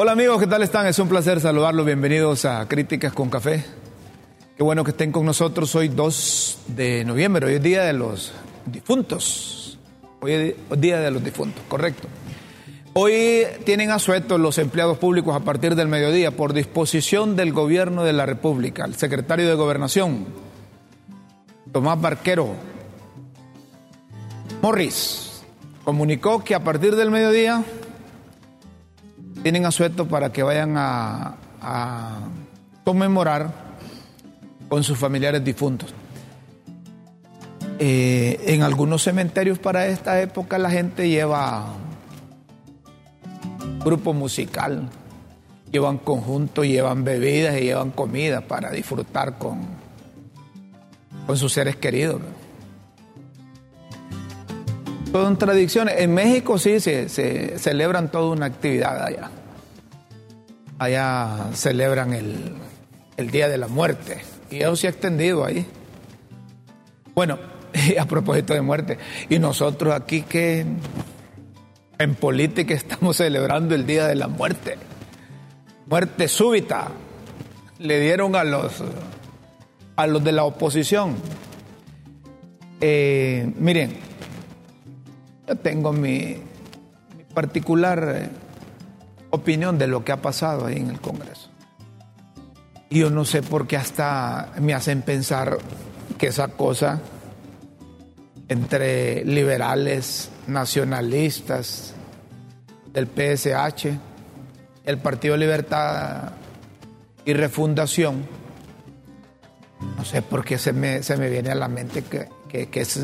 Hola amigos, ¿qué tal están? Es un placer saludarlos. Bienvenidos a Críticas con Café. Qué bueno que estén con nosotros. Hoy 2 de noviembre, hoy es Día de los Difuntos. Hoy es Día de los Difuntos, correcto. Hoy tienen asueto los empleados públicos a partir del mediodía por disposición del Gobierno de la República. El secretario de Gobernación, Tomás Barquero Morris, comunicó que a partir del mediodía tienen asueto para que vayan a, conmemorar con sus familiares difuntos. Eh, en algunos cementerios para esta época la gente lleva grupo musical, llevan conjunto, llevan bebidas y llevan comida para disfrutar con, con sus seres queridos. Son tradiciones. En México sí se, celebran toda una actividad allá. Allá celebran el, el Día de la Muerte. Y eso se ha extendido ahí. Bueno, a propósito de muerte, y nosotros aquí que en política estamos celebrando el Día de la Muerte. Muerte súbita. Le dieron a los, a los de la oposición. Eh, miren, yo tengo mi, particular eh, opinión de lo que ha pasado ahí en el Congreso. Y yo no sé por qué hasta me hacen pensar que esa cosa entre liberales, nacionalistas, del PSH, el Partido Libertad y Refundación, no sé por qué se me, se me viene a la mente que, que es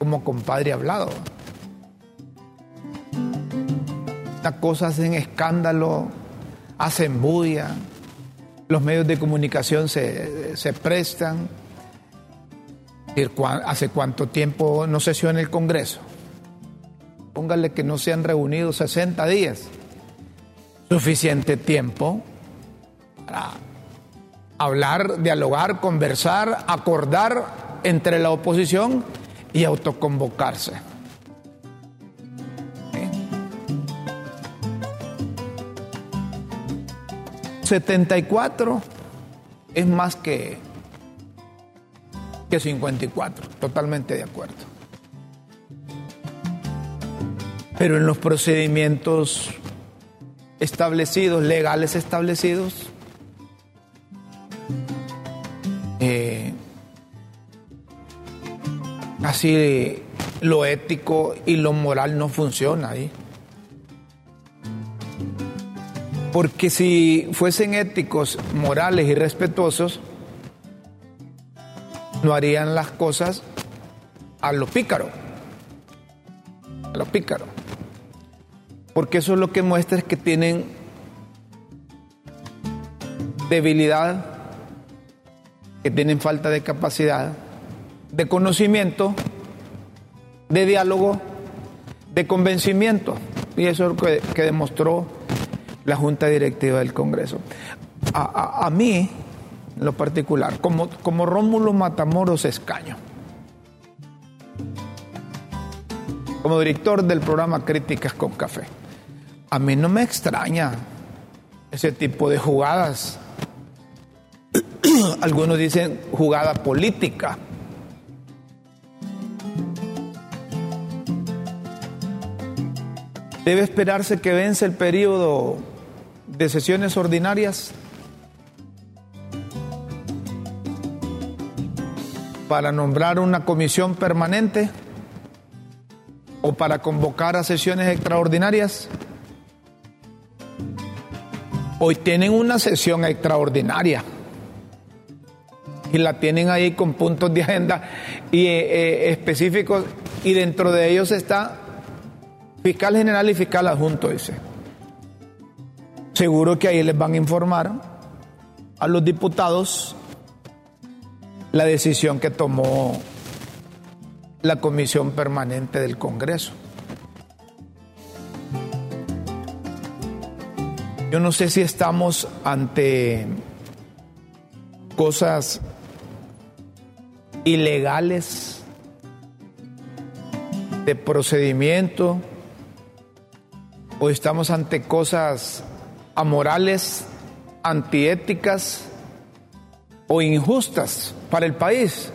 como compadre hablado. Estas cosas hacen escándalo, hacen bulla, los medios de comunicación se, prestan. ¿Hace cuánto tiempo no sesiona el Congreso? Póngale que no se han reunido 60 días. Suficiente tiempo para hablar, dialogar, conversar, acordar entre la oposición y autoconvocarse. 74 es más que, que 54, totalmente de acuerdo. Pero en los procedimientos establecidos, legales establecidos, eh, Así lo ético y lo moral no funciona ahí. Porque si fuesen éticos, morales y respetuosos, no harían las cosas a lo pícaro. A lo pícaro. Porque eso es lo que muestra es que tienen debilidad, que tienen falta de capacidad de conocimiento, de diálogo, de convencimiento. Y eso es lo que, demostró la Junta Directiva del Congreso. A, mí, en lo particular, como, como Rómulo Matamoros Escaño, como director del programa Críticas con Café, a mí no me extraña ese tipo de jugadas. Algunos dicen jugada política Debe esperarse que vence el periodo de sesiones ordinarias para nombrar una comisión permanente o para convocar a sesiones extraordinarias. Hoy tienen una sesión extraordinaria y la tienen ahí con puntos de agenda y, eh, eh, específicos y dentro de ellos está Fiscal general y fiscal adjunto, dice. Seguro que ahí les van a informar a los diputados la decisión que tomó la Comisión Permanente del Congreso. Yo no sé si estamos ante cosas ilegales de procedimiento o estamos ante cosas amorales, antiéticas o injustas para el país.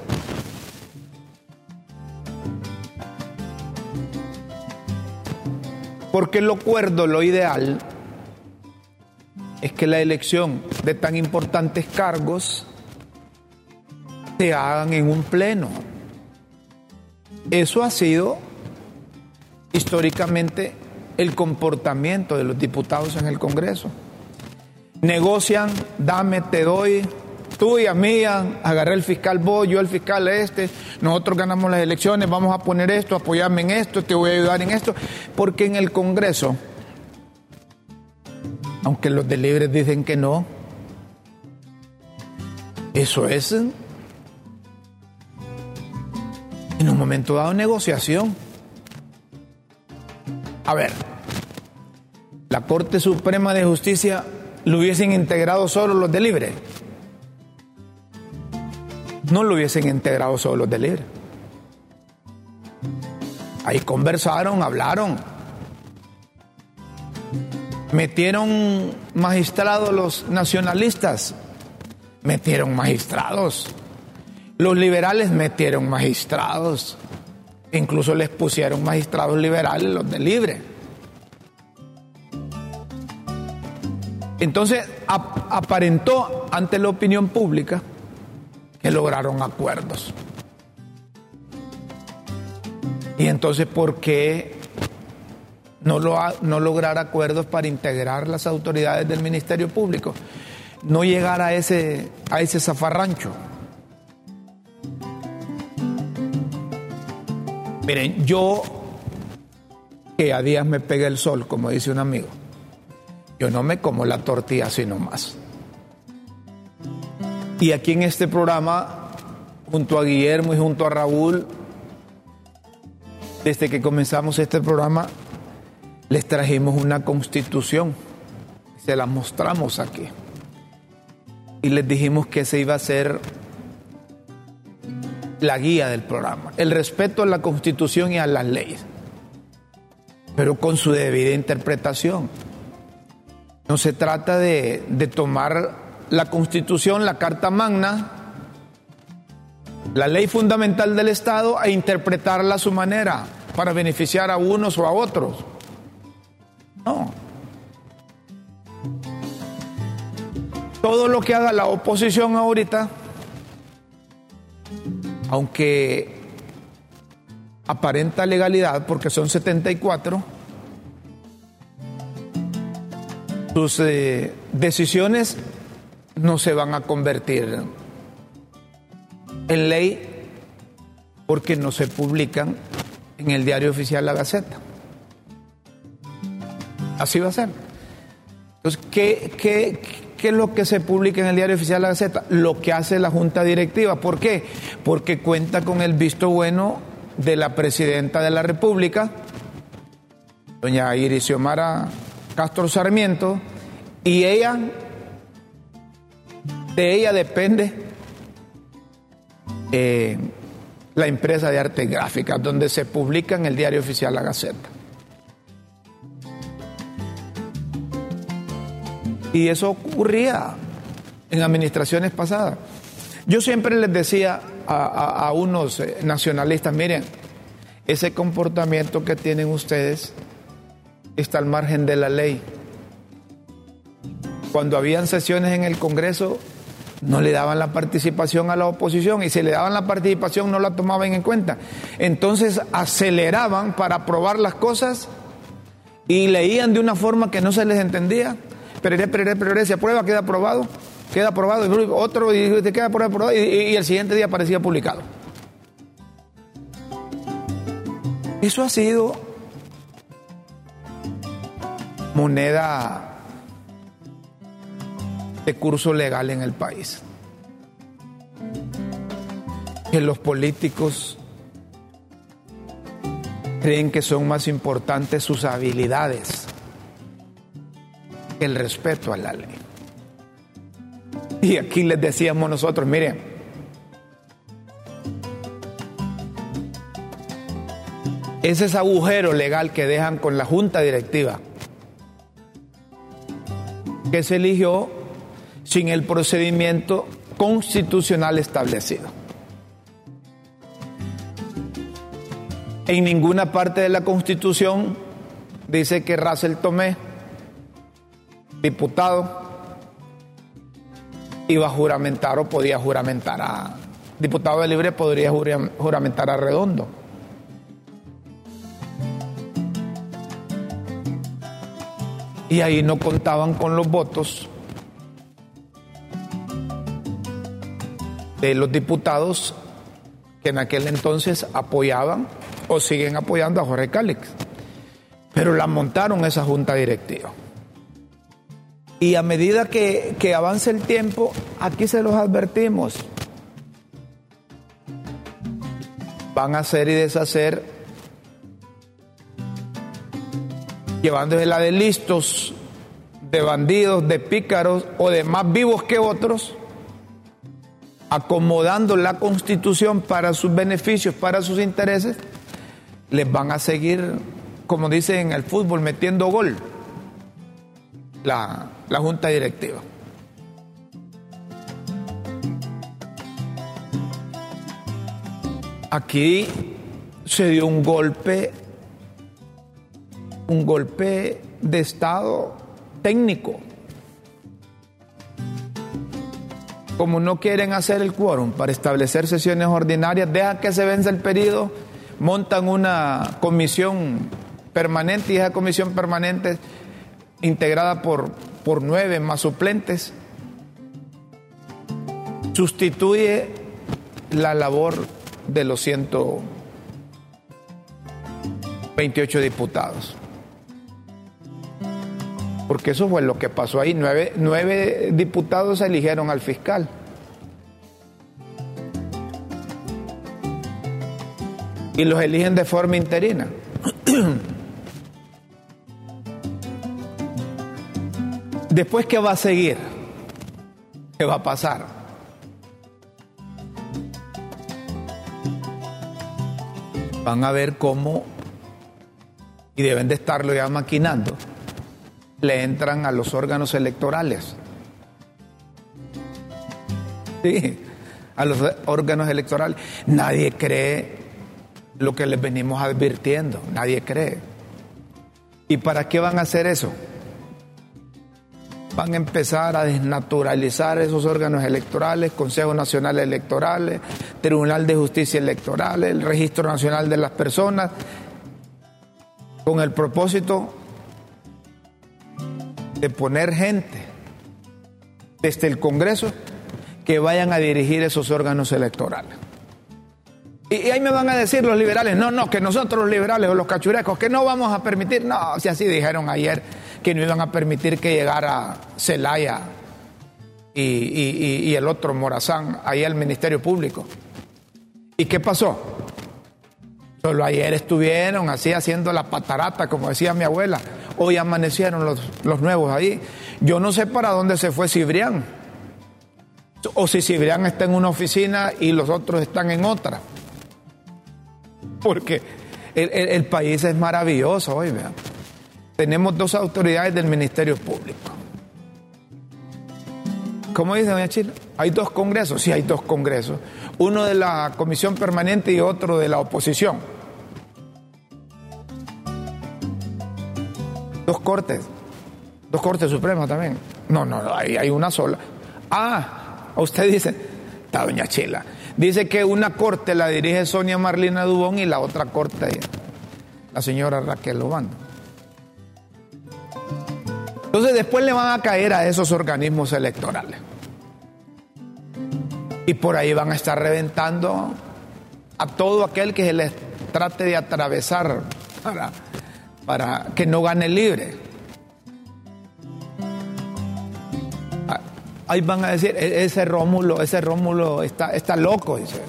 Porque lo cuerdo, lo ideal, es que la elección de tan importantes cargos se hagan en un pleno. Eso ha sido históricamente el comportamiento de los diputados en el Congreso. Negocian, dame, te doy, tú y a mí, agarré el fiscal vos, yo el fiscal este, nosotros ganamos las elecciones, vamos a poner esto, apoyarme en esto, te voy a ayudar en esto, porque en el Congreso, aunque los de libres dicen que no, eso es en un momento dado negociación. A ver, la Corte Suprema de Justicia lo hubiesen integrado solo los de libre. No lo hubiesen integrado solo los de libre. Ahí conversaron, hablaron. Metieron magistrados los nacionalistas. Metieron magistrados. Los liberales metieron magistrados. Incluso les pusieron magistrados liberales los de libre. Entonces aparentó ante la opinión pública que lograron acuerdos. Y entonces, ¿por qué no, no lograr acuerdos para integrar las autoridades del Ministerio Público? No llegar a ese, a ese zafarrancho. Miren, yo que a días me pega el sol, como dice un amigo, yo no me como la tortilla sino más. Y aquí en este programa, junto a Guillermo y junto a Raúl, desde que comenzamos este programa, les trajimos una constitución. Se la mostramos aquí. Y les dijimos que se iba a ser la guía del programa, el respeto a la constitución y a las leyes, pero con su debida interpretación. No se trata de, de tomar la constitución, la Carta Magna, la ley fundamental del Estado e interpretarla a su manera para beneficiar a unos o a otros. No. Todo lo que haga la oposición ahorita aunque aparenta legalidad porque son 74, sus eh, decisiones no se van a convertir en ley porque no se publican en el diario oficial La Gaceta. Así va a ser. Entonces, ¿qué, qué, ¿Qué es lo que se publica en el diario oficial de la Gaceta? Lo que hace la Junta Directiva. ¿Por qué? Porque cuenta con el visto bueno de la Presidenta de la República, doña Iris Xiomara Castro Sarmiento, y ella, de ella depende eh, la empresa de arte gráfica, donde se publica en el diario oficial La Gaceta. Y eso ocurría en administraciones pasadas. Yo siempre les decía a, unos eh, nacionalistas, miren, ese comportamiento que tienen ustedes está al margen de la ley. Cuando habían sesiones en el Congreso, no le daban la participación a la oposición y si le daban la participación no la tomaban en cuenta. Entonces aceleraban para aprobar las cosas y leían de una forma que no se les entendía perere, perere, perere, se aprueba, queda aprobado, queda aprobado, otro y te queda aprobado y, y el siguiente día aparecía publicado. Eso ha sido moneda de curso legal en el país. Que los políticos creen que son más importantes sus habilidades el respeto a la ley. Y aquí les decíamos nosotros, miren, ese es agujero legal que dejan con la junta directiva que se eligió sin el procedimiento constitucional establecido. En ninguna parte de la Constitución dice que Russell Tomé, diputado, iba a juramentar o podía juramentar a diputado de libre podría juramentar a Redondo. Y ahí no contaban con los votos de los diputados que en aquel entonces apoyaban o siguen apoyando a Jorge Cálix. Pero la montaron esa junta directiva. Y a medida que, que avance el tiempo, aquí se los advertimos. Van a hacer y deshacer, llevándose la de listos, de bandidos, de pícaros o de más vivos que otros, acomodando la constitución para sus beneficios, para sus intereses, les van a seguir, como dicen en el fútbol, metiendo gol la, la junta directiva. Aquí se dio un golpe, un golpe de Estado técnico. Como no quieren hacer el quórum para establecer sesiones ordinarias, deja que se vence el periodo, montan una comisión permanente y esa comisión permanente integrada por, por nueve más suplentes, sustituye la labor de los 128 diputados. Porque eso fue lo que pasó ahí. Nueve, nueve diputados eligieron al fiscal. Y los eligen de forma interina. Después, ¿qué va a seguir? ¿Qué va a pasar? Van a ver cómo, y deben de estarlo ya maquinando, le entran a los órganos electorales. Sí, a los órganos electorales. Nadie cree lo que les venimos advirtiendo, nadie cree. ¿Y para qué van a hacer eso? Van a empezar a desnaturalizar esos órganos electorales, Consejo Nacional Electoral, Tribunal de Justicia Electoral, el Registro Nacional de las Personas, con el propósito de poner gente desde el Congreso que vayan a dirigir esos órganos electorales. Y, ahí me van a decir los liberales, no, no, que nosotros los liberales o los cachurecos, que no vamos a permitir, no, si así dijeron ayer que no iban a permitir que llegara Celaya y, el otro Morazán ahí al Ministerio Público. ¿Y qué pasó? Solo ayer estuvieron así haciendo la patarata, como decía mi abuela. Hoy amanecieron los, nuevos ahí. Yo no sé para dónde se fue Cibrián. O si Cibrián está en una oficina y los otros están en otra. Porque el, país es maravilloso hoy, vean tenemos dos autoridades del Ministerio Público. ¿Cómo dice doña Chila? Hay dos congresos, sí hay dos congresos. Uno de la Comisión Permanente y otro de la oposición. Dos cortes. Dos cortes supremas también. No, no, hay, hay una sola. Ah, usted dice, está doña Chila. Dice que una corte la dirige Sonia Marlina Dubón y la otra corte la señora Raquel Obando. Entonces después le van a caer a esos organismos electorales. Y por ahí van a estar reventando a todo aquel que se les trate de atravesar para, para que no gane libre. Ah, ahí van a decir, e-, ese Rómulo, ese Rómulo está, está loco, dice.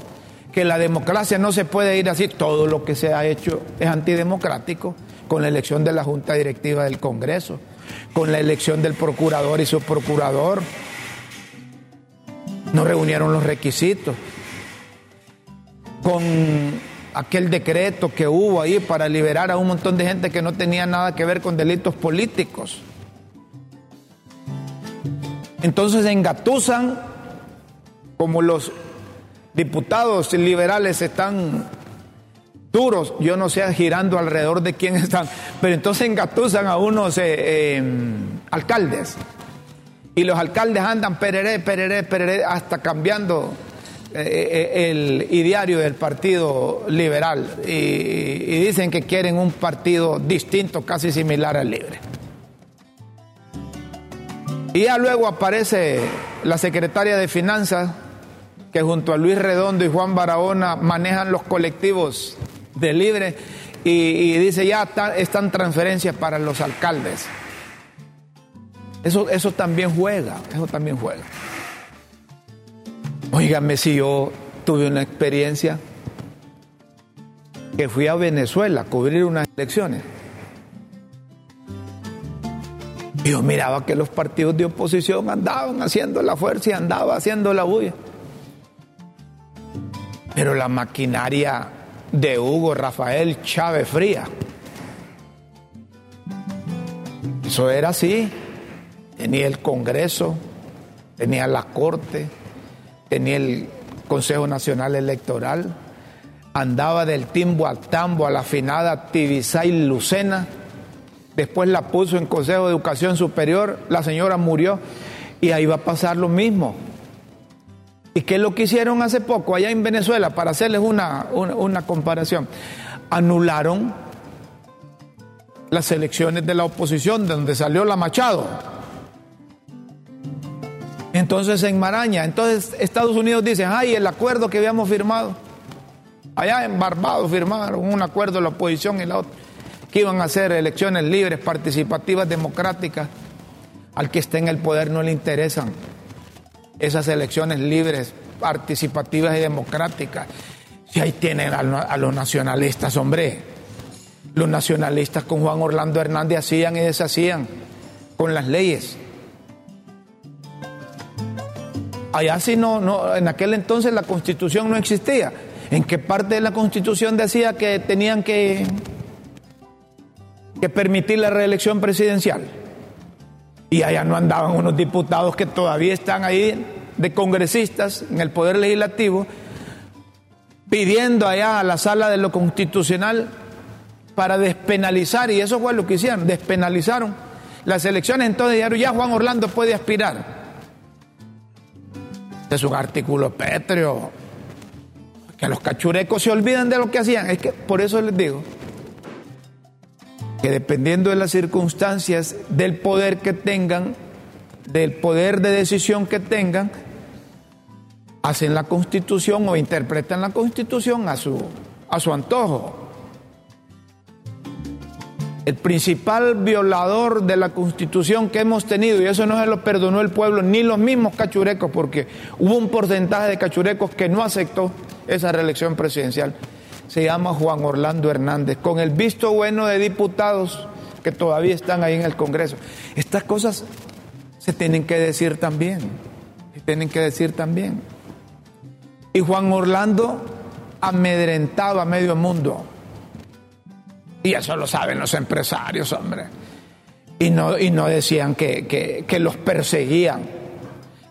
Que la democracia no se puede ir así. Todo lo que se ha hecho es antidemocrático con la elección de la Junta Directiva del Congreso con la elección del procurador y su procurador. No reunieron los requisitos. Con aquel decreto que hubo ahí para liberar a un montón de gente que no tenía nada que ver con delitos políticos. Entonces engatusan, como los diputados liberales están duros, yo no sé, girando alrededor de quién están, pero entonces engatusan a unos eh, em, alcaldes. Y los alcaldes andan pereré, pereré, pereré, hasta cambiando eh, eh, el ideario del Partido Liberal. Y dicen que quieren un partido distinto, casi similar al Libre. Y ya luego aparece la secretaria de Finanzas, que junto a Luis Redondo y Juan Barahona manejan los colectivos de libre y, dice ya están transferencias para los alcaldes. Eso, también juega, eso también juega. Óigame si yo tuve una experiencia que fui a Venezuela a cubrir unas elecciones. Y yo miraba que los partidos de oposición andaban haciendo la fuerza y andaban haciendo la bulla. Pero la maquinaria de Hugo Rafael Chávez Fría, eso era así. Tenía el Congreso, tenía la Corte, tenía el Consejo Nacional Electoral, andaba del timbo al tambo a la afinada Tibisay Lucena después la puso en Consejo de Educación Superior, la señora murió y ahí va a pasar lo mismo. ¿Y qué es lo que hicieron hace poco allá en Venezuela? Para hacerles una, una comparación. Anularon las elecciones de la oposición, de donde salió la Machado. Entonces en Maraña, entonces Estados Unidos dice, ay, el acuerdo que habíamos firmado. Allá en Barbados firmaron un acuerdo la oposición y la otra que iban a ser elecciones libres, participativas, democráticas. Al que esté en el poder no le interesan esas elecciones libres, participativas y democráticas. Si ahí tienen a, los nacionalistas, hombre. Los nacionalistas con Juan Orlando Hernández hacían y deshacían con las leyes. Allá sí no, no, en aquel entonces la constitución no existía. ¿En qué parte de la constitución decía que tenían que que permitir la reelección presidencial. Y allá no andaban unos diputados que todavía están ahí de congresistas en el Poder Legislativo pidiendo allá a la sala de lo constitucional para despenalizar, y eso fue lo que hicieron, despenalizaron las elecciones, entonces ya Juan Orlando puede aspirar. Es un artículo pétreo, que los cachurecos se olvidan de lo que hacían, es que por eso les digo, que dependiendo de las circunstancias, del poder que tengan, del poder de decisión que tengan, hacen la constitución o interpretan la constitución a su, a su antojo. El principal violador de la constitución que hemos tenido, y eso no se lo perdonó el pueblo, ni los mismos cachurecos, porque hubo un porcentaje de cachurecos que no aceptó esa reelección presidencial, se llama Juan Orlando Hernández, con el visto bueno de diputados que todavía están ahí en el Congreso. Estas cosas se tienen que decir también, se tienen que decir también. Y Juan Orlando amedrentaba a medio mundo. Y eso lo saben los empresarios, hombre. Y no, y no decían que, los perseguían.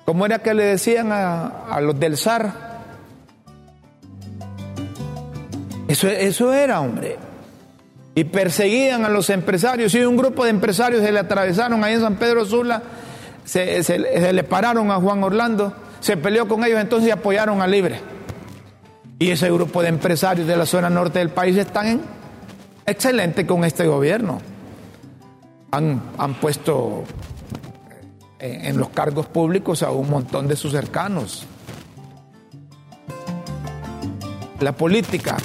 ¿Cómo era que le decían a, a los del SAR? Eso, eso era, hombre. Y perseguían a los empresarios. Y un grupo de empresarios se le atravesaron ahí en San Pedro Sula, se, le pararon a Juan Orlando, se peleó con ellos, entonces apoyaron a Libre. Y ese grupo de empresarios de la zona norte del país están excelentes con este gobierno. Han, han puesto en, en los cargos públicos a un montón de sus cercanos. La política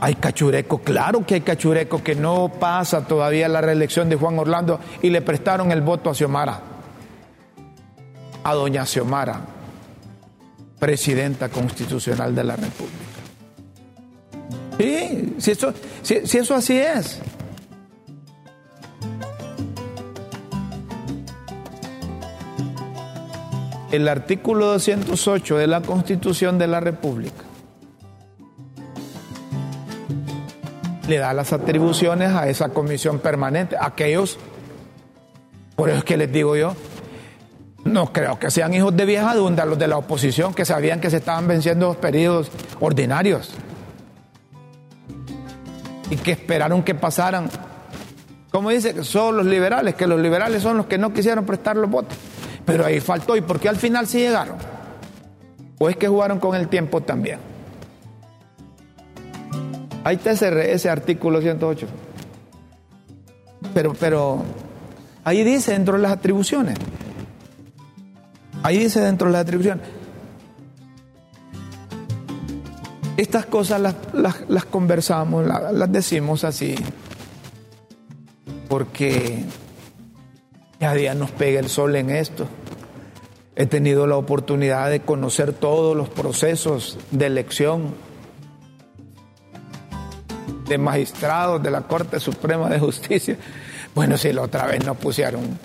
hay cachureco, claro que hay cachureco que no pasa todavía la reelección de Juan Orlando y le prestaron el voto a Xiomara, a doña Xiomara, presidenta constitucional de la República. Sí, si eso, si eso así es. El artículo 208 de la Constitución de la República le da las atribuciones a esa comisión permanente, aquellos Por eso es que les digo yo, no creo que sean hijos de vieja dunda los de la oposición que sabían que se estaban venciendo los periodos ordinarios y que esperaron que pasaran. Como dice, son los liberales, que los liberales son los que no quisieron prestar los votos. Pero ahí faltó. ¿Y por qué al final sí llegaron? ¿O es que jugaron con el tiempo también? Ahí está ese, ese artículo 108. Pero, pero ahí dice dentro de las atribuciones. Ahí dice dentro de las atribuciones. Estas cosas las, conversamos, las, las decimos así, porque cada día nos pega el sol en esto. He tenido la oportunidad de conocer todos los procesos de elección de magistrados de la Corte Suprema de Justicia. Bueno, si la otra vez nos pusieron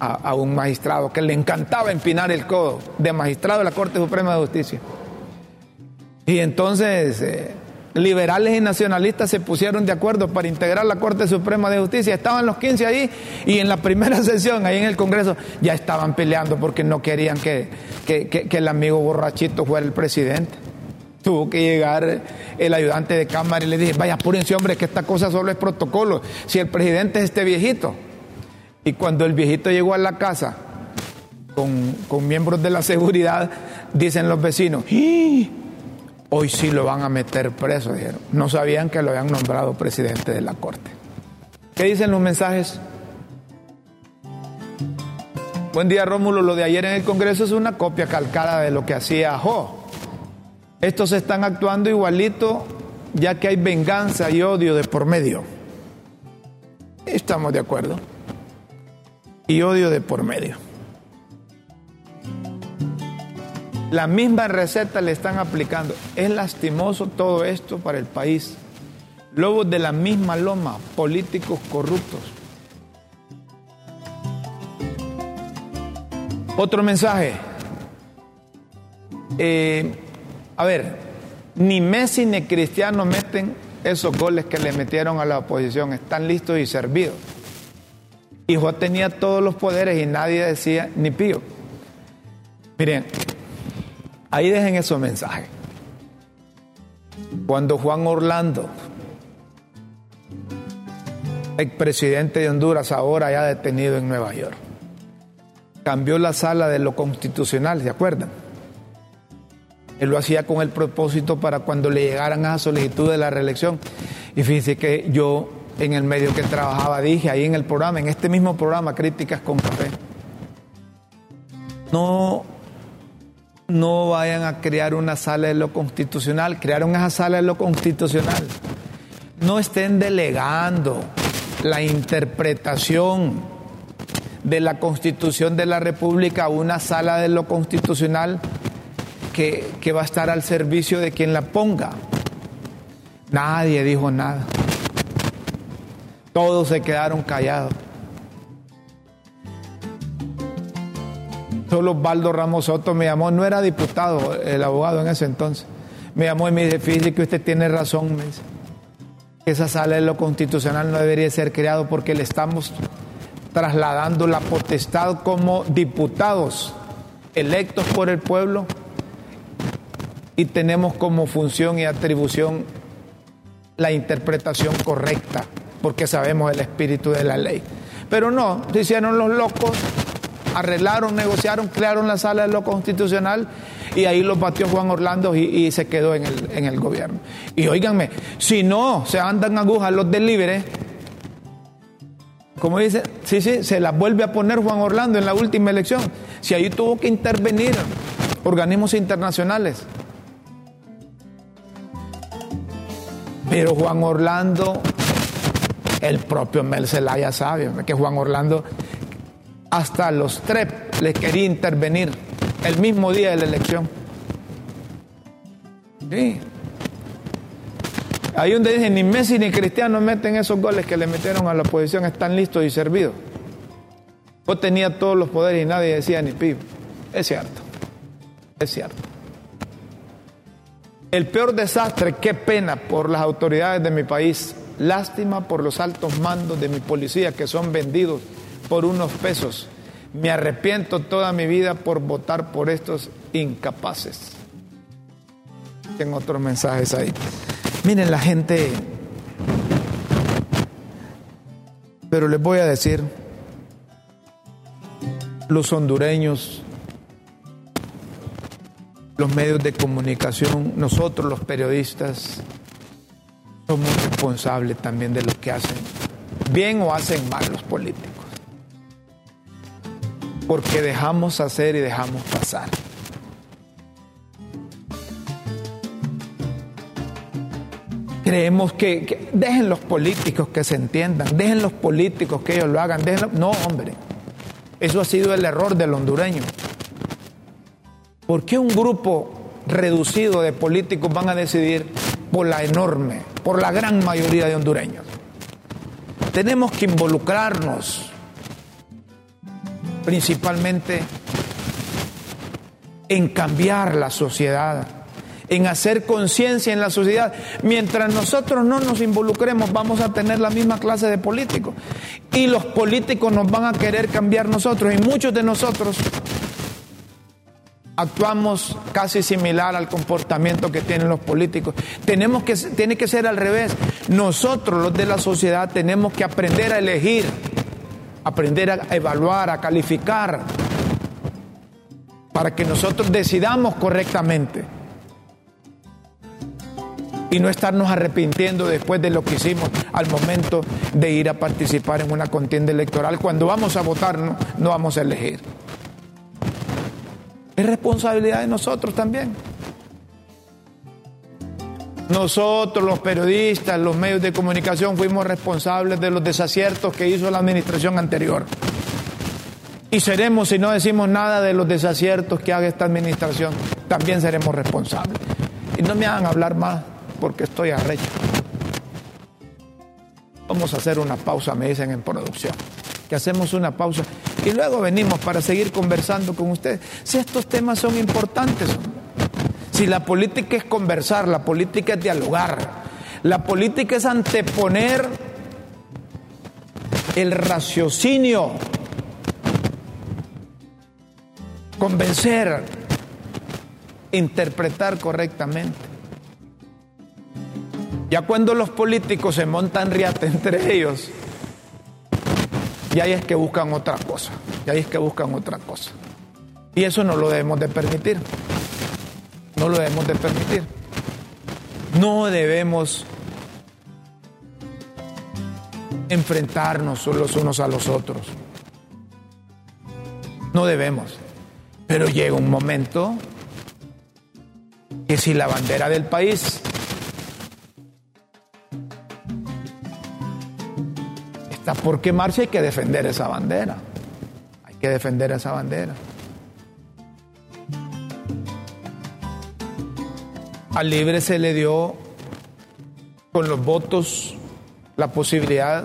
a, un magistrado que le encantaba empinar el codo de magistrado de la Corte Suprema de Justicia. Y entonces eh, liberales y nacionalistas se pusieron de acuerdo para integrar la Corte Suprema de Justicia. Estaban los 15 ahí y en la primera sesión, ahí en el Congreso, ya estaban peleando porque no querían que, que el amigo borrachito fuera el presidente. Tuvo que llegar el ayudante de cámara y le dije, vaya, apúrense hombre, que esta cosa solo es protocolo. Si el presidente es este viejito. Y cuando el viejito llegó a la casa con, miembros de la seguridad, dicen los vecinos, hoy sí lo van a meter preso, dijeron. No sabían que lo habían nombrado presidente de la corte. ¿Qué dicen los mensajes? Buen día, Rómulo. Lo de ayer en el Congreso es una copia calcada de lo que hacía Jo. Estos están actuando igualito ya que hay venganza y odio de por medio. Estamos de acuerdo. Y odio de por medio. La misma receta le están aplicando. Es lastimoso todo esto para el país. Lobos de la misma loma, políticos corruptos. Otro mensaje. Eh, a ver, ni Messi ni Cristiano meten esos goles que le metieron a la oposición. Están listos y servidos. Y Juan tenía todos los poderes y nadie decía ni pío. Miren, ahí dejen esos mensajes. Cuando Juan Orlando, expresidente de Honduras, ahora ya detenido en Nueva York, cambió la sala de lo constitucional, ¿se acuerdan? Él lo hacía con el propósito para cuando le llegaran a solicitud de la reelección. Y fíjense que yo en el medio que trabajaba dije ahí en el programa, en este mismo programa, Críticas con Café, no, no vayan a crear una sala de lo constitucional, crearon esa sala de lo constitucional. No estén delegando la interpretación de la constitución de la República a una sala de lo constitucional que, va a estar al servicio de quien la ponga. Nadie dijo nada. Todos se quedaron callados. Solo Osvaldo Ramos Soto me llamó, no era diputado el abogado en ese entonces. Me llamó y me dice, fíjese que usted tiene razón, me dice. Esa sala de lo constitucional no debería ser creado porque le estamos trasladando la potestad como diputados electos por el pueblo y tenemos como función y atribución la interpretación correcta, porque sabemos el espíritu de la ley. Pero no, se hicieron los locos, arreglaron, negociaron, crearon la sala de lo constitucional y ahí los batió Juan Orlando y, se quedó en el, en el, gobierno. Y óiganme, si no se andan agujas los del libre, como dice, sí, sí, se las vuelve a poner Juan Orlando en la última elección. Si ahí tuvo que intervenir organismos internacionales. Pero Juan Orlando, el propio Mel Zelaya sabe que Juan Orlando hasta los TREP le quería intervenir el mismo día de la elección. Sí. Ahí donde dicen ni Messi ni Cristiano meten esos goles que le metieron a la oposición, están listos y servidos. Vos tenía todos los poderes y nadie decía ni pibe. Es cierto, es cierto. El peor desastre, qué pena por las autoridades de mi país, lástima por los altos mandos de mi policía que son vendidos por unos pesos. Me arrepiento toda mi vida por votar por estos incapaces. Tengo otros mensajes ahí. Miren la gente, pero les voy a decir, los hondureños, los medios de comunicación, nosotros los periodistas, somos responsables también de lo que hacen bien o hacen mal los políticos. Porque dejamos hacer y dejamos pasar. Creemos que, dejen los políticos que se entiendan, dejen los políticos que ellos lo hagan, no hombre, eso ha sido el error del hondureño. ¿Por qué un grupo reducido de políticos van a decidir por la enorme por la gran mayoría de hondureños. Tenemos que involucrarnos principalmente en cambiar la sociedad, en hacer conciencia en la sociedad. Mientras nosotros no nos involucremos, vamos a tener la misma clase de políticos. Y los políticos nos van a querer cambiar nosotros. Y muchos de nosotros actuamos casi similar al comportamiento que tienen los políticos. Tenemos que, tiene que ser al revés. Nosotros, los de la sociedad, tenemos que aprender a elegir, aprender a evaluar, a calificar, para que nosotros decidamos correctamente y no estarnos arrepintiendo después de lo que hicimos al momento de ir a participar en una contienda electoral. Cuando vamos a votar, no, no vamos a elegir. Es responsabilidad de nosotros también. Nosotros, los periodistas, los medios de comunicación, fuimos responsables de los desaciertos que hizo la administración anterior. Y seremos, si no decimos nada de los desaciertos que haga esta administración, también seremos responsables. Y no me hagan hablar más porque estoy arrecho. Vamos a hacer una pausa, me dicen en producción. Que hacemos una pausa y luego venimos para seguir conversando con ustedes. Si estos temas son importantes, si la política es conversar, la política es dialogar, la política es anteponer el raciocinio, convencer, interpretar correctamente. Ya cuando los políticos se montan riata entre ellos, y ahí es que buscan otra cosa. Y ahí es que buscan otra cosa. Y eso no lo debemos de permitir. No lo debemos de permitir. No debemos enfrentarnos los unos a los otros. No debemos. Pero llega un momento que si la bandera del país está por quemarse, hay que defender esa bandera. Hay que defender esa bandera. Al libre se le dio con los votos la posibilidad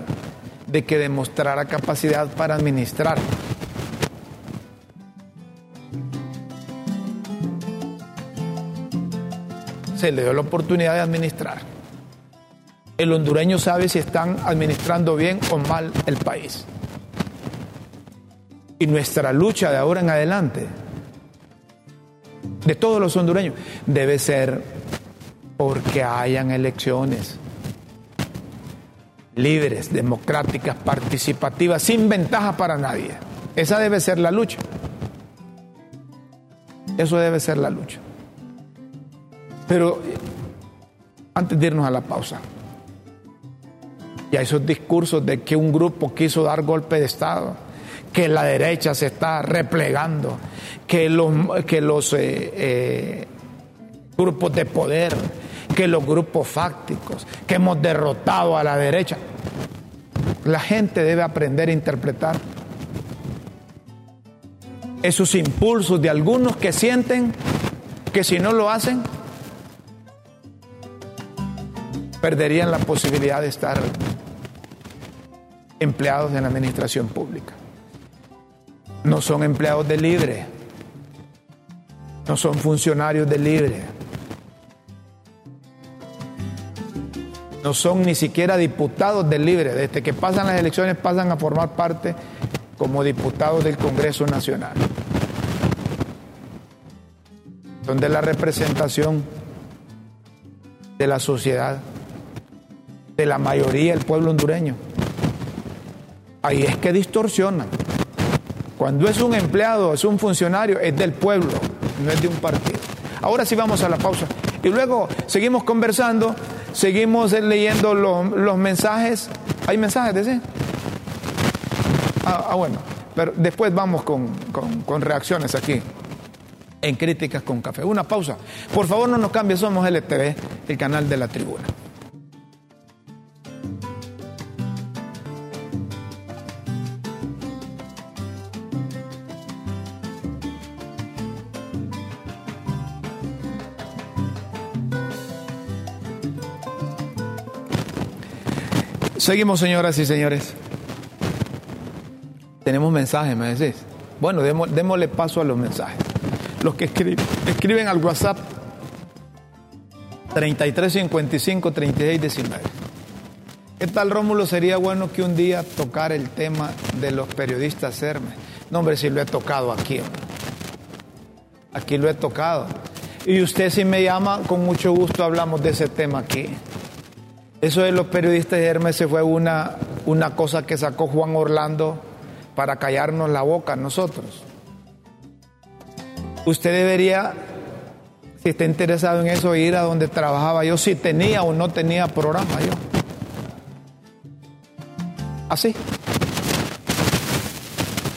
de que demostrara capacidad para administrar. Se le dio la oportunidad de administrar el hondureño sabe si están administrando bien o mal el país. Y nuestra lucha de ahora en adelante, de todos los hondureños, debe ser porque hayan elecciones libres, democráticas, participativas, sin ventaja para nadie. Esa debe ser la lucha. Eso debe ser la lucha. Pero antes de irnos a la pausa, y a esos discursos de que un grupo quiso dar golpe de Estado, que la derecha se está replegando, que los, eh, eh, grupos de poder, que los grupos fácticos, que hemos derrotado a la derecha. La gente debe aprender a interpretar esos impulsos de algunos que sienten que si no lo hacen, perderían la posibilidad de estar empleados en la administración pública. No son empleados de libre, no son funcionarios de libre, no son ni siquiera diputados de libre. Desde que pasan las elecciones pasan a formar parte como diputados del Congreso Nacional. Donde la representación de la sociedad, de la mayoría del pueblo hondureño. Ahí es que distorsionan. Cuando es un empleado, es un funcionario, es del pueblo, no es de un partido. Ahora sí vamos a la pausa. Y luego seguimos conversando, seguimos leyendo los, mensajes. ¿Hay mensajes de ese? Ah, ah, bueno, pero después vamos con, con reacciones aquí en Críticas con Café. Una pausa. Por favor, no nos cambie, somos LTV, el canal de la tribuna. Seguimos, señoras y señores. Tenemos mensajes, me decís. Bueno, démosle paso a los mensajes. Los que escriben, escriben al WhatsApp 3355 3619. ¿Qué tal, Rómulo? Sería bueno que un día tocar el tema de los periodistas Hermes. No, hombre, si lo he tocado aquí. Aquí lo he tocado. Y usted si me llama, con mucho gusto hablamos de ese tema aquí. Eso de los periodistas de Hermes fue una, una cosa que sacó Juan Orlando para callarnos la boca a nosotros. Usted debería, si está interesado en eso, ir a donde trabajaba yo, si tenía o no tenía programa yo. Así.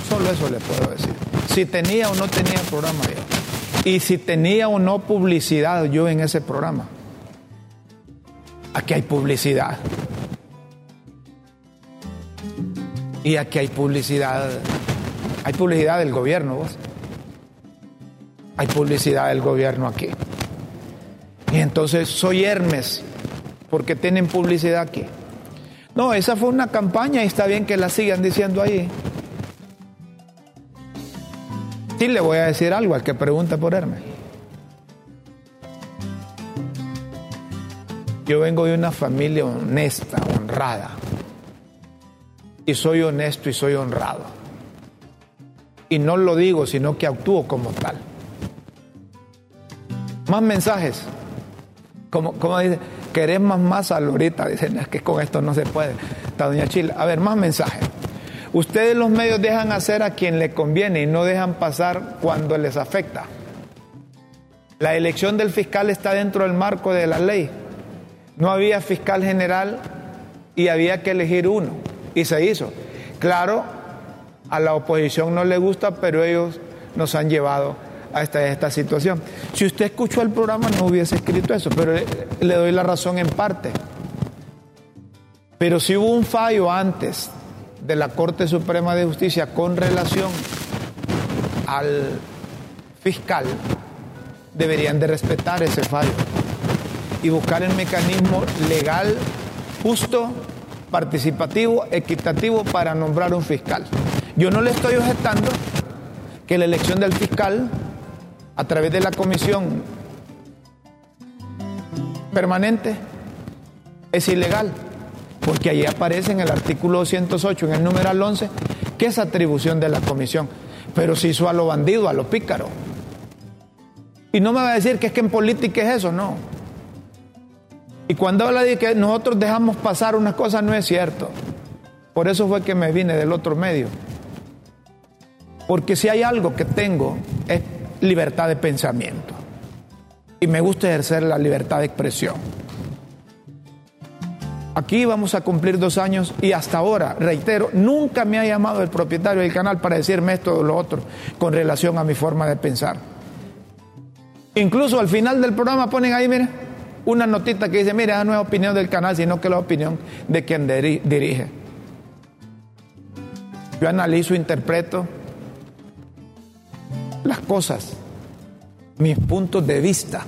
Solo eso le puedo decir. Si tenía o no tenía programa yo. Y si tenía o no publicidad yo en ese programa. Aquí hay publicidad. Y aquí hay publicidad. Hay publicidad del gobierno, vos. Hay publicidad del gobierno aquí. Y entonces soy Hermes, porque tienen publicidad aquí. No, esa fue una campaña y está bien que la sigan diciendo ahí. Sí le voy a decir algo al que pregunta por Hermes. Yo vengo de una familia honesta, honrada. Y soy honesto y soy honrado. Y no lo digo, sino que actúo como tal. Más mensajes. Como, como dice, querés más masa ahorita. Dicen, es que con esto no se puede. Está doña Chila. A ver, más mensajes. Ustedes los medios dejan hacer a quien le conviene y no dejan pasar cuando les afecta. La elección del fiscal está dentro del marco de la ley. No había fiscal general y había que elegir uno. Y se hizo. Claro, a la oposición no le gusta, pero ellos nos han llevado a esta, esta situación. Si usted escuchó el programa no hubiese escrito eso, pero le, doy la razón en parte. Pero si hubo un fallo antes de la Corte Suprema de Justicia con relación al fiscal, deberían de respetar ese fallo y buscar el mecanismo legal, justo, participativo, equitativo para nombrar un fiscal. Yo no le estoy objetando que la elección del fiscal a través de la comisión permanente es ilegal, porque ahí aparece en el artículo 208, en el numeral 11, que es atribución de la comisión, pero se hizo a lo bandido, a lo pícaro. Y no me va a decir que es que en política es eso, no. Y cuando habla de que nosotros dejamos pasar unas cosas, no es cierto. Por eso fue que me vine del otro medio. Porque si hay algo que tengo es libertad de pensamiento. Y me gusta ejercer la libertad de expresión. Aquí vamos a cumplir dos años y hasta ahora, reitero, nunca me ha llamado el propietario del canal para decirme esto o lo otro con relación a mi forma de pensar. Incluso al final del programa ponen ahí, mire, una notita que dice, mira, no es opinión del canal, sino que la opinión de quien dirige. Yo analizo, interpreto las cosas, mis puntos de vista.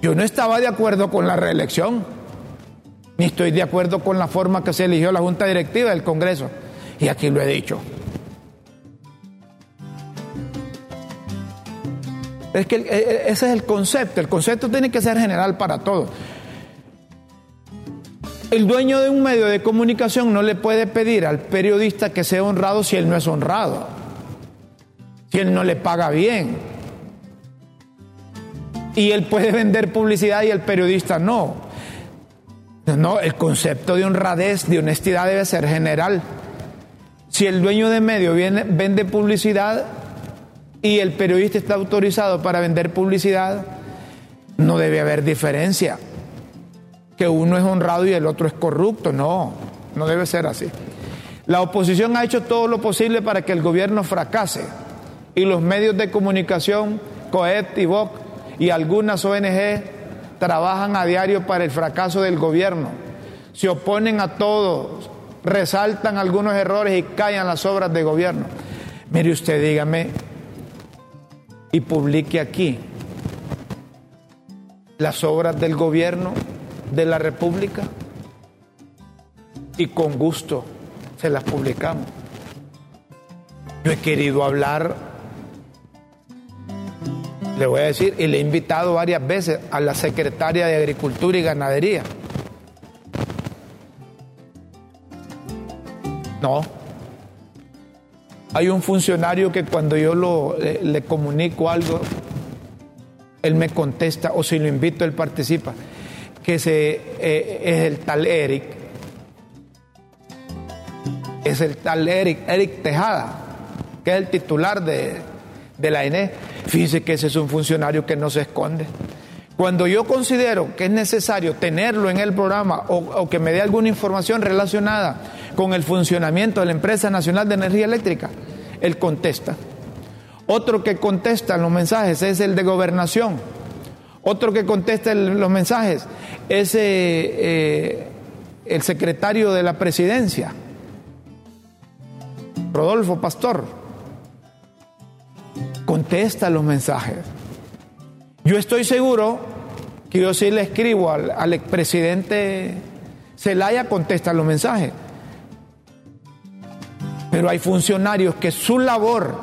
Yo no estaba de acuerdo con la reelección, ni estoy de acuerdo con la forma que se eligió la Junta Directiva del Congreso. Y aquí lo he dicho. Es que ese es el concepto. El concepto tiene que ser general para todos. El dueño de un medio de comunicación no le puede pedir al periodista que sea honrado si él no es honrado, si él no le paga bien. Y él puede vender publicidad y el periodista no. No, el concepto de honradez, de honestidad debe ser general. Si el dueño de medio vende publicidad y el periodista está autorizado para vender publicidad, no debe haber diferencia que uno es honrado y el otro es corrupto. No, no debe ser así. La oposición ha hecho todo lo posible para que el gobierno fracase y los medios de comunicación, COET y VOC y algunas ONG trabajan a diario para el fracaso del gobierno. Se oponen a todos, resaltan algunos errores y callan las obras de gobierno. Mire usted, dígame y publique aquí las obras del gobierno de la República y con gusto se las publicamos. Yo he querido hablar, le voy a decir, y le he invitado varias veces a la secretaria de Agricultura y Ganadería. No. Hay un funcionario que cuando yo lo, le, comunico algo, él me contesta o si lo invito, él participa que eh, es el tal Eric, es el tal Eric, Eric Tejada, que es el titular de, la INE. Fíjese que ese es un funcionario que no se esconde. Cuando yo considero que es necesario tenerlo en el programa o, que me dé alguna información relacionada con el funcionamiento de la Empresa Nacional de Energía Eléctrica, él contesta. Otro que contesta los mensajes es el de gobernación otro que contesta los mensajes es eh, eh, el secretario de la presidencia, Rodolfo Pastor. Contesta los mensajes. Yo estoy seguro que yo sí le escribo al, al expresidente Zelaya, contesta los mensajes. Pero hay funcionarios que su labor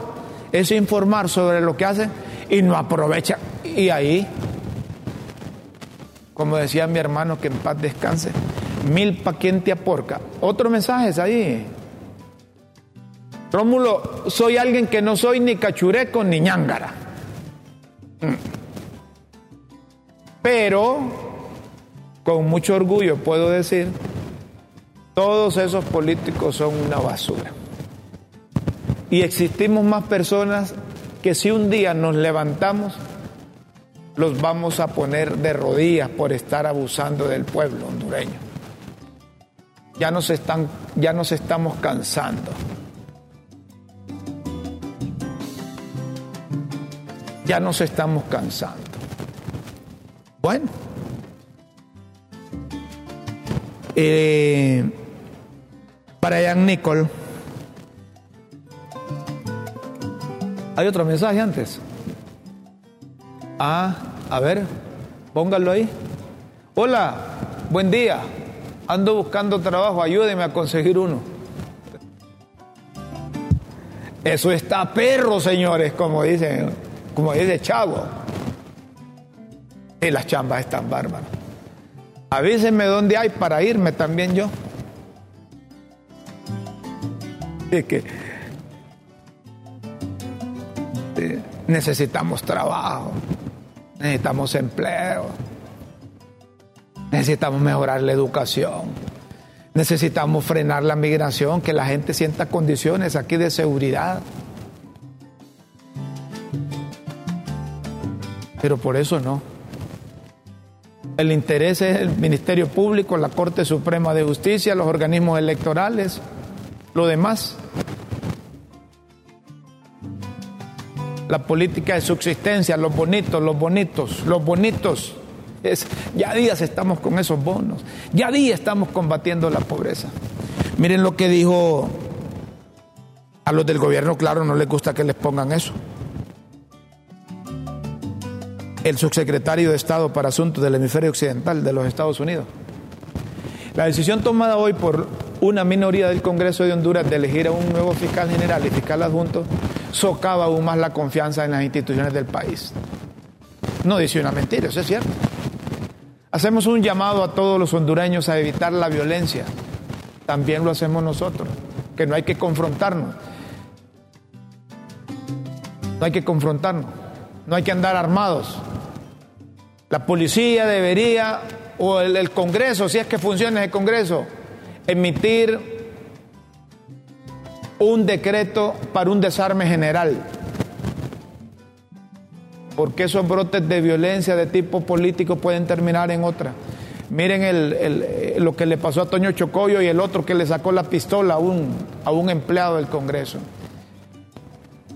es informar sobre lo que hacen y no aprovechan. Y ahí como decía mi hermano, que en paz descanse, mil pa' quien te aporca. Otro mensaje es ahí. Rómulo, soy alguien que no soy ni cachureco ni ñángara. Mm. Pero, con mucho orgullo puedo decir, todos esos políticos son una basura. Y existimos más personas que si un día nos levantamos los vamos a poner de rodillas por estar abusando del pueblo hondureño. Ya nos, están, ya nos estamos cansando. Ya nos estamos cansando. Bueno. Eh, para Jan Nicole. ¿Hay otro mensaje antes? Ah, a ver, póngalo ahí. Hola, buen día. Ando buscando trabajo, ayúdeme a conseguir uno. Eso está perro, señores, como dicen, como dice Chavo. Y las chambas están bárbaras. Avísenme dónde hay para irme también yo. Es que necesitamos trabajo. Necesitamos empleo. Necesitamos mejorar la educación. Necesitamos frenar la migración, que la gente sienta condiciones aquí de seguridad. Pero por eso no. El interés es el Ministerio Público, la Corte Suprema de Justicia, los organismos electorales, lo demás. la política de subsistencia, los bonitos, los bonitos, los bonitos. Es, ya días estamos con esos bonos, ya días estamos combatiendo la pobreza. Miren lo que dijo a los del gobierno, claro, no les gusta que les pongan eso. El subsecretario de Estado para Asuntos del Hemisferio Occidental de los Estados Unidos. La decisión tomada hoy por una minoría del Congreso de Honduras de elegir a un nuevo fiscal general y fiscal adjunto socava aún más la confianza en las instituciones del país. No dice una mentira, eso es cierto. Hacemos un llamado a todos los hondureños a evitar la violencia. También lo hacemos nosotros, que no hay que confrontarnos. No hay que confrontarnos, no hay que andar armados. La policía debería, o el, Congreso, si es que funciona el Congreso, emitir un decreto para un desarme general. Porque esos brotes de violencia de tipo político pueden terminar en otra. Miren el, lo que le pasó a Toño Chocoyo y el otro que le sacó la pistola a un empleado del Congreso.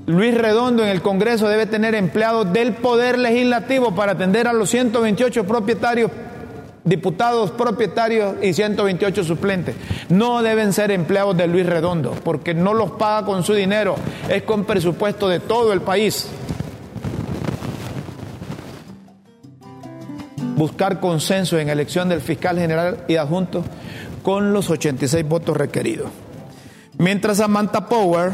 Luis Redondo en el Congreso debe tener empleados del Poder Legislativo para atender a los 128 propietarios, diputados propietarios y 128 suplentes. No deben ser empleados de Luis Redondo, porque no los paga con su dinero, es con presupuesto de todo el país. Buscar consenso en elección del fiscal general y adjunto con los 86 votos requeridos. Mientras Samantha Power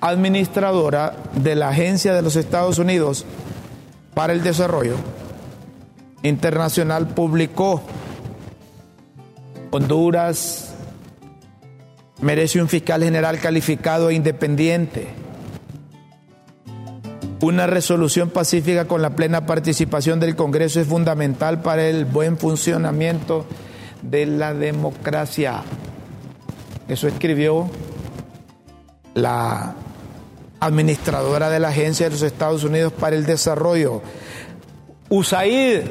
administradora de la Agencia de los Estados Unidos para el Desarrollo Internacional publicó Honduras merece un fiscal general calificado e independiente, una resolución pacífica con la plena participación del Congreso es fundamental para el buen funcionamiento de la democracia. Eso escribió la administradora de la Agencia de los Estados Unidos para el Desarrollo. USAID,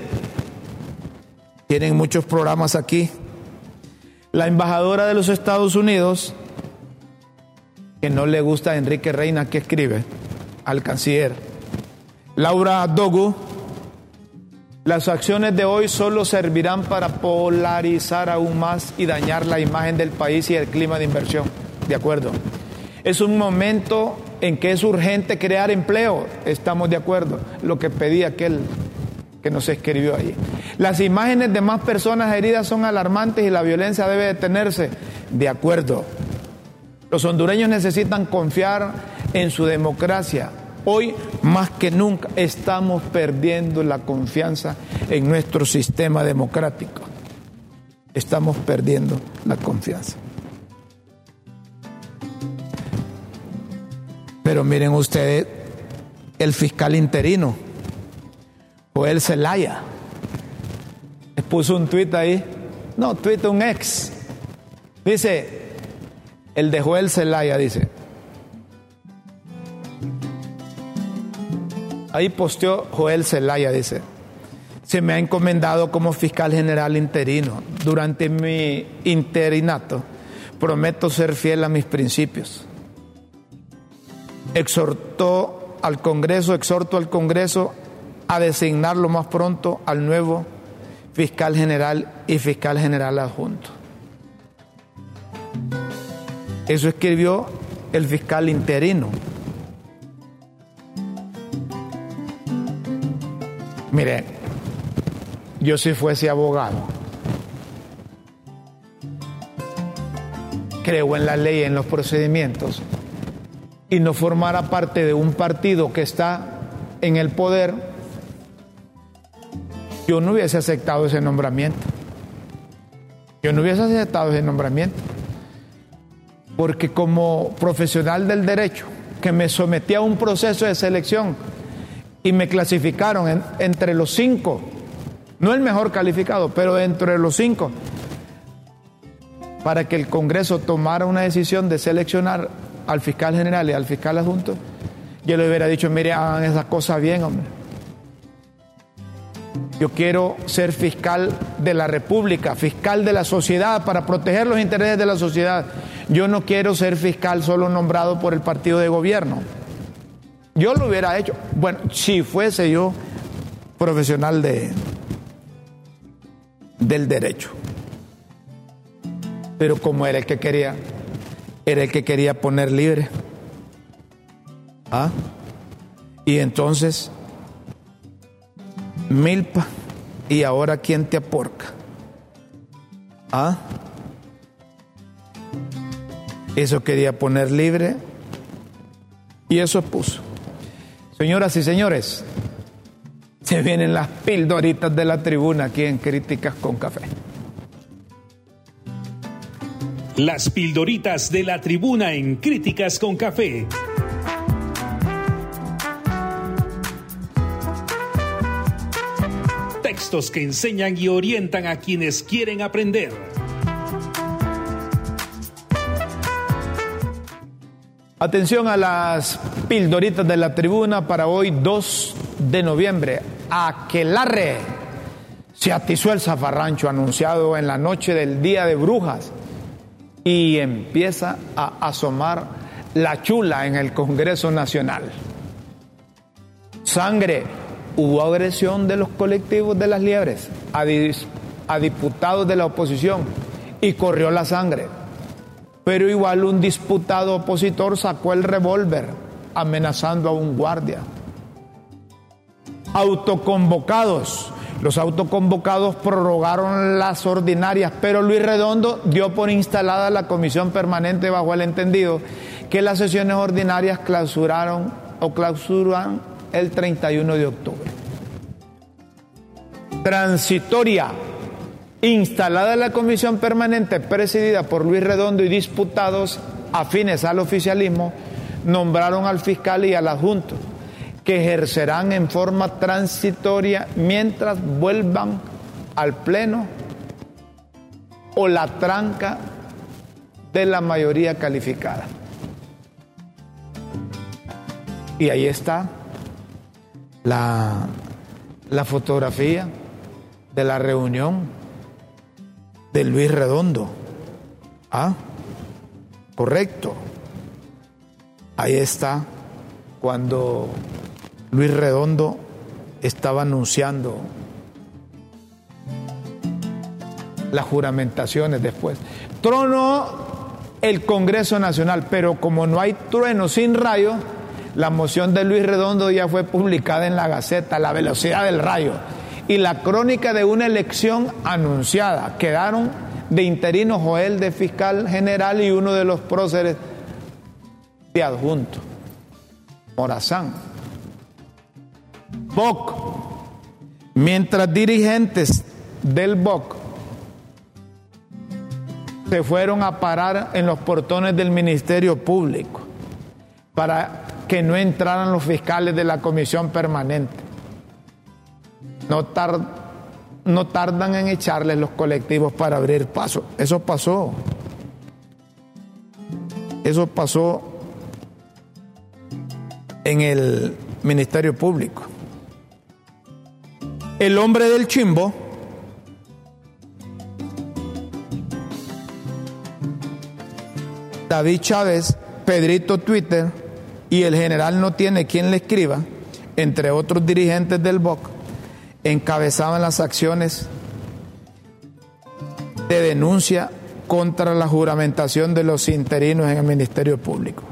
tienen muchos programas aquí. La embajadora de los Estados Unidos, que no le gusta a Enrique Reina que escribe, al canciller. Laura Dogu, las acciones de hoy solo servirán para polarizar aún más y dañar la imagen del país y el clima de inversión. De acuerdo. Es un momento en que es urgente crear empleo, estamos de acuerdo, lo que pedía aquel que nos escribió ahí. Las imágenes de más personas heridas son alarmantes y la violencia debe detenerse, de acuerdo. Los hondureños necesitan confiar en su democracia. Hoy más que nunca estamos perdiendo la confianza en nuestro sistema democrático. Estamos perdiendo la confianza. Pero miren ustedes, el fiscal interino, Joel Zelaya, puso un tuit ahí, no, tuit un ex, dice, el de Joel Zelaya, dice, ahí posteó Joel Zelaya, dice, se me ha encomendado como fiscal general interino. Durante mi interinato. Prometo ser fiel a mis principios exhortó al Congreso, exhorto al Congreso a designar lo más pronto al nuevo fiscal general y fiscal general adjunto. Eso escribió el fiscal interino. Mire, yo si fuese abogado, creo en la ley, en los procedimientos, y no formara parte de un partido que está en el poder, yo no hubiese aceptado ese nombramiento. Yo no hubiese aceptado ese nombramiento. Porque como profesional del derecho, que me sometí a un proceso de selección y me clasificaron entre los cinco, no el mejor calificado, pero entre los cinco, para que el Congreso tomara una decisión de seleccionar al fiscal general y al fiscal adjunto, yo le hubiera dicho, mire, hagan esas cosas bien, hombre. Yo quiero ser fiscal de la República, fiscal de la sociedad, para proteger los intereses de la sociedad. Yo no quiero ser fiscal solo nombrado por el partido de gobierno. Yo lo hubiera hecho, bueno, si fuese yo profesional de, del derecho. Pero como era el que quería era el que quería poner libre. ¿Ah? Y entonces, milpa, y ahora quién te aporca. ¿Ah? Eso quería poner libre y eso puso. Señoras y señores, Se vienen las pildoritas de la tribuna aquí en Críticas con Café. Las pildoritas de la tribuna en Críticas con Café. Textos que enseñan y orientan a quienes quieren aprender. Atención a las pildoritas de la tribuna para hoy 2 de noviembre. Aquelarre se atizó el zafarrancho anunciado en la noche del Día de Brujas y empieza a asomar la chula en el Congreso Nacional. Sangre, hubo agresión de los colectivos de las liebres a, a diputados de la oposición y corrió la sangre. Pero igual un disputado opositor sacó el revólver amenazando a un guardia autoconvocados. Los autoconvocados prorrogaron las ordinarias, pero Luis Redondo dio por instalada la comisión permanente bajo el entendido que las sesiones ordinarias clausuraron o clausuran el 31 de octubre. Transitoria, instalada la comisión permanente presidida por Luis Redondo y diputados afines al oficialismo, nombraron al fiscal y al adjunto que ejercerán en forma transitoria mientras vuelvan al pleno o la tranca de la mayoría calificada. Y ahí está la, la fotografía de la reunión de Luis Redondo. Ah, correcto. Ahí está cuando Luis Redondo estaba anunciando las juramentaciones después. Trono el Congreso Nacional, pero como no hay trueno sin rayo, la moción de Luis Redondo ya fue publicada en la Gaceta, La velocidad del rayo, y la crónica de una elección anunciada. Quedaron de interino Joel de fiscal general y uno de los próceres de adjunto, Morazán. BOC, mientras dirigentes del BOC se fueron a parar en los portones del Ministerio Público para que no entraran los fiscales de la comisión permanente. No, tardan en echarles los colectivos para abrir paso. Eso pasó. Eso pasó en el Ministerio Público. El hombre del chimbo David Chávez, Pedrito Twitter y el general no tiene quien le escriba, entre otros dirigentes del BOC, encabezaban las acciones de denuncia contra la juramentación de los interinos en el Ministerio Público.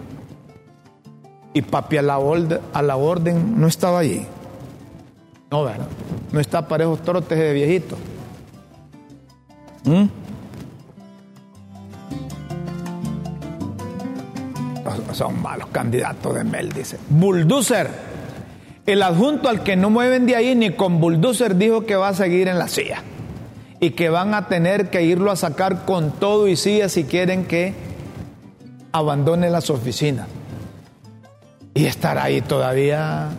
Y papi a la, orden, a la orden no estaba allí. No, ¿verdad? No está para trotes de viejito. ¿Mm? Son malos candidatos de Mel, dice. Bulldozer. El adjunto al que no mueven de ahí ni con Bulldozer dijo que va a seguir en la silla. Y que van a tener que irlo a sacar con todo y silla si quieren que abandone las oficinas. Y estar ahí todavía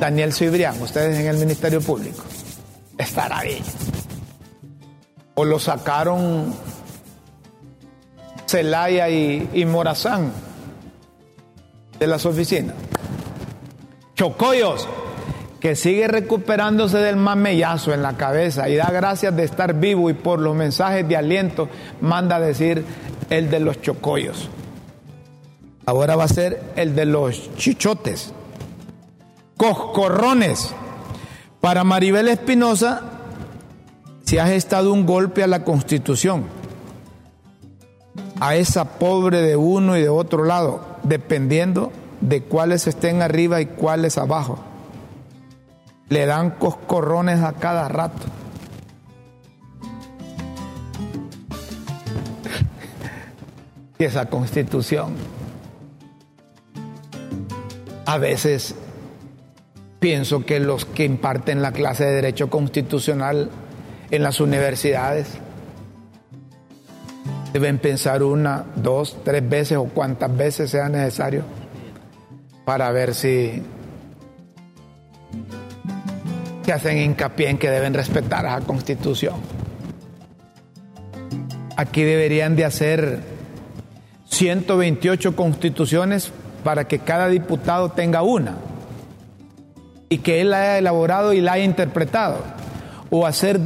Daniel Cibrián, ustedes en el Ministerio Público, estará ahí. O lo sacaron Celaya y, Morazán de las oficinas. Chocoyos, que sigue recuperándose del mamellazo en la cabeza y da gracias de estar vivo y por los mensajes de aliento manda a decir el de los chocoyos. Ahora va a ser el de los chichotes coscorrones. Para Maribel Espinosa se ha gestado un golpe a la Constitución, a esa pobre de uno y de otro lado, dependiendo de cuáles estén arriba y cuáles abajo. Le dan coscorrones a cada rato. y esa constitución A veces pienso que los que imparten la clase de Derecho Constitucional en las universidades deben pensar una, dos, tres veces o cuantas veces sea necesario para ver si se hacen hincapié en que deben respetar a la Constitución. Aquí deberían de hacer 128 constituciones para que cada diputado tenga una y que él la haya elaborado y la haya interpretado. O hacer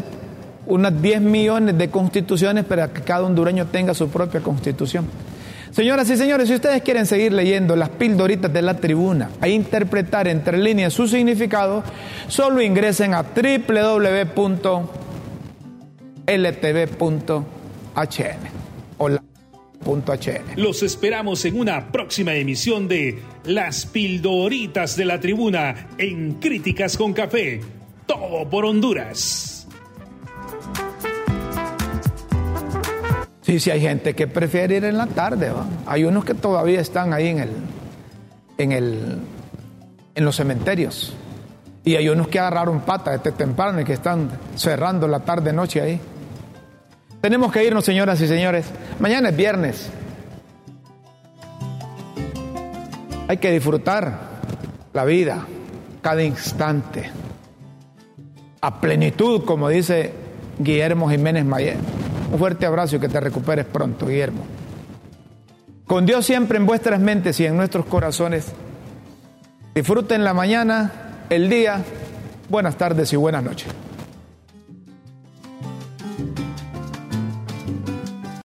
unas 10 millones de constituciones para que cada hondureño tenga su propia constitución. Señoras y señores, si ustedes quieren seguir leyendo las pildoritas de la tribuna e interpretar entre líneas su significado, solo ingresen a www.ltv.com HN o la HN. Los esperamos en una próxima emisión de Las Pildoritas de la Tribuna en Críticas con Café. Todo por Honduras. Sí, sí, hay gente que prefiere ir en la tarde. Hay unos que todavía están ahí en el, en el, en los cementerios. Y hay unos que agarraron pata este temprano y que están cerrando la tarde noche ahí. Tenemos que irnos, señoras y señores. Mañana es viernes. Hay que disfrutar la vida, cada instante, a plenitud, como dice Guillermo Jiménez Mayer. Un fuerte abrazo y que te recuperes pronto, Guillermo. Con Dios siempre en vuestras mentes y en nuestros corazones. Disfruten la mañana, el día. Buenas tardes y buenas noches.